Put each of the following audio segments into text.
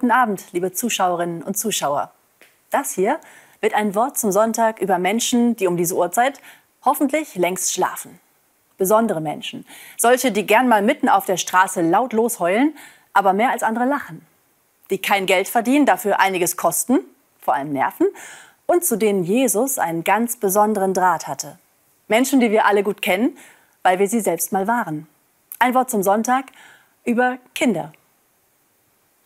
Guten Abend, liebe Zuschauerinnen und Zuschauer. Das hier wird ein Wort zum Sonntag über Menschen, die um diese Uhrzeit hoffentlich längst schlafen. Besondere Menschen. Solche, die gern mal mitten auf der Straße laut losheulen, aber mehr als andere lachen. Die kein Geld verdienen, dafür einiges kosten, vor allem Nerven, und zu denen Jesus einen ganz besonderen Draht hatte. Menschen, die wir alle gut kennen, weil wir sie selbst mal waren. Ein Wort zum Sonntag über Kinder.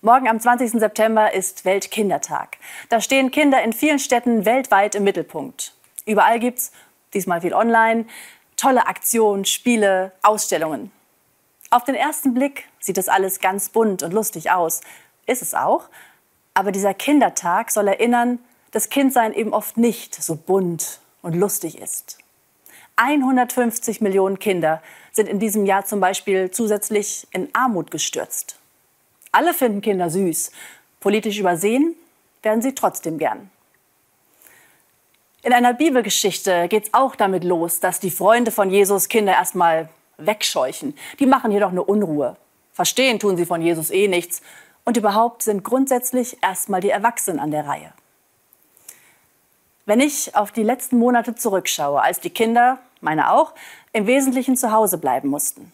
Morgen am 20. September ist Weltkindertag. Da stehen Kinder in vielen Städten weltweit im Mittelpunkt. Überall gibt's, diesmal viel online, tolle Aktionen, Spiele, Ausstellungen. Auf den ersten Blick sieht das alles ganz bunt und lustig aus. Ist es auch. Aber dieser Kindertag soll erinnern, dass Kindsein eben oft nicht so bunt und lustig ist. 150 Millionen Kinder sind in diesem Jahr zum Beispiel zusätzlich in Armut gestürzt. Alle finden Kinder süß. Politisch übersehen werden sie trotzdem gern. In einer Bibelgeschichte geht es auch damit los, dass die Freunde von Jesus Kinder erstmal wegscheuchen. Die machen hier doch nur Unruhe. Verstehen tun sie von Jesus eh nichts. Und überhaupt sind grundsätzlich erstmal die Erwachsenen an der Reihe. Wenn ich auf die letzten Monate zurückschaue, als die Kinder, meine auch, im Wesentlichen zu Hause bleiben mussten,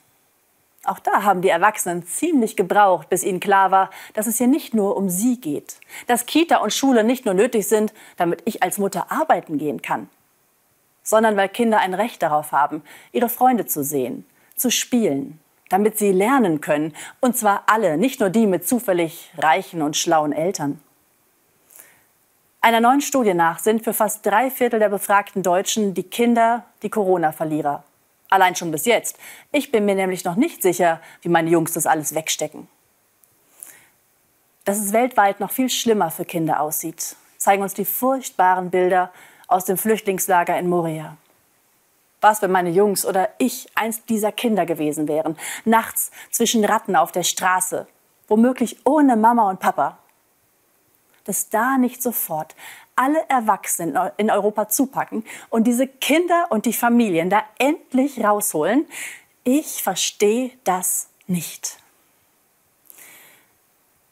auch da haben die Erwachsenen ziemlich gebraucht, bis ihnen klar war, dass es hier nicht nur um sie geht. Dass Kita und Schule nicht nur nötig sind, damit ich als Mutter arbeiten gehen kann, sondern weil Kinder ein Recht darauf haben, ihre Freunde zu sehen, zu spielen, damit sie lernen können. Und zwar alle, nicht nur die mit zufällig reichen und schlauen Eltern. Einer neuen Studie nach sind für fast drei Viertel der befragten Deutschen die Kinder die Corona-Verlierer. Allein schon bis jetzt. Ich bin mir nämlich noch nicht sicher, wie meine Jungs das alles wegstecken. Dass es weltweit noch viel schlimmer für Kinder aussieht, zeigen uns die furchtbaren Bilder aus dem Flüchtlingslager in Moria. Was, wenn meine Jungs oder ich eins dieser Kinder gewesen wären, nachts zwischen Ratten auf der Straße, womöglich ohne Mama und Papa? Dass da nicht sofort alle Erwachsenen in Europa zupacken und diese Kinder und die Familien da endlich rausholen. Ich verstehe das nicht.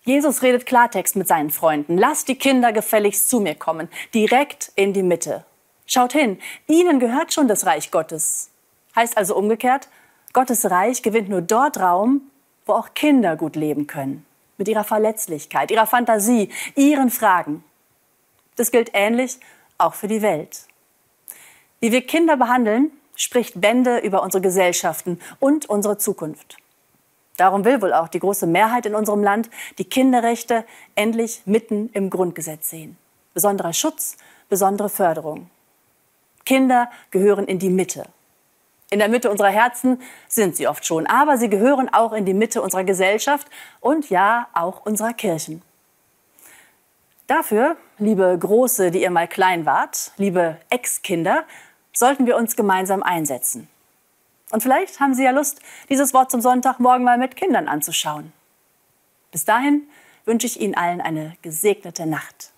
Jesus redet Klartext mit seinen Freunden. Lasst die Kinder gefälligst zu mir kommen, direkt in die Mitte. Schaut hin, ihnen gehört schon das Reich Gottes. Heißt also umgekehrt, Gottes Reich gewinnt nur dort Raum, wo auch Kinder gut leben können. Mit ihrer Verletzlichkeit, ihrer Fantasie, ihren Fragen. Das gilt ähnlich auch für die Welt. Wie wir Kinder behandeln, spricht Bände über unsere Gesellschaften und unsere Zukunft. Darum will wohl auch die große Mehrheit in unserem Land die Kinderrechte endlich mitten im Grundgesetz sehen. Besonderer Schutz, besondere Förderung. Kinder gehören in die Mitte. In der Mitte unserer Herzen sind sie oft schon, aber sie gehören auch in die Mitte unserer Gesellschaft und ja auch unserer Kirchen. Dafür, liebe Große, die ihr mal klein wart, liebe Ex-Kinder, sollten wir uns gemeinsam einsetzen. Und vielleicht haben Sie ja Lust, dieses Wort zum Sonntag morgen mal mit Kindern anzuschauen. Bis dahin wünsche ich Ihnen allen eine gesegnete Nacht.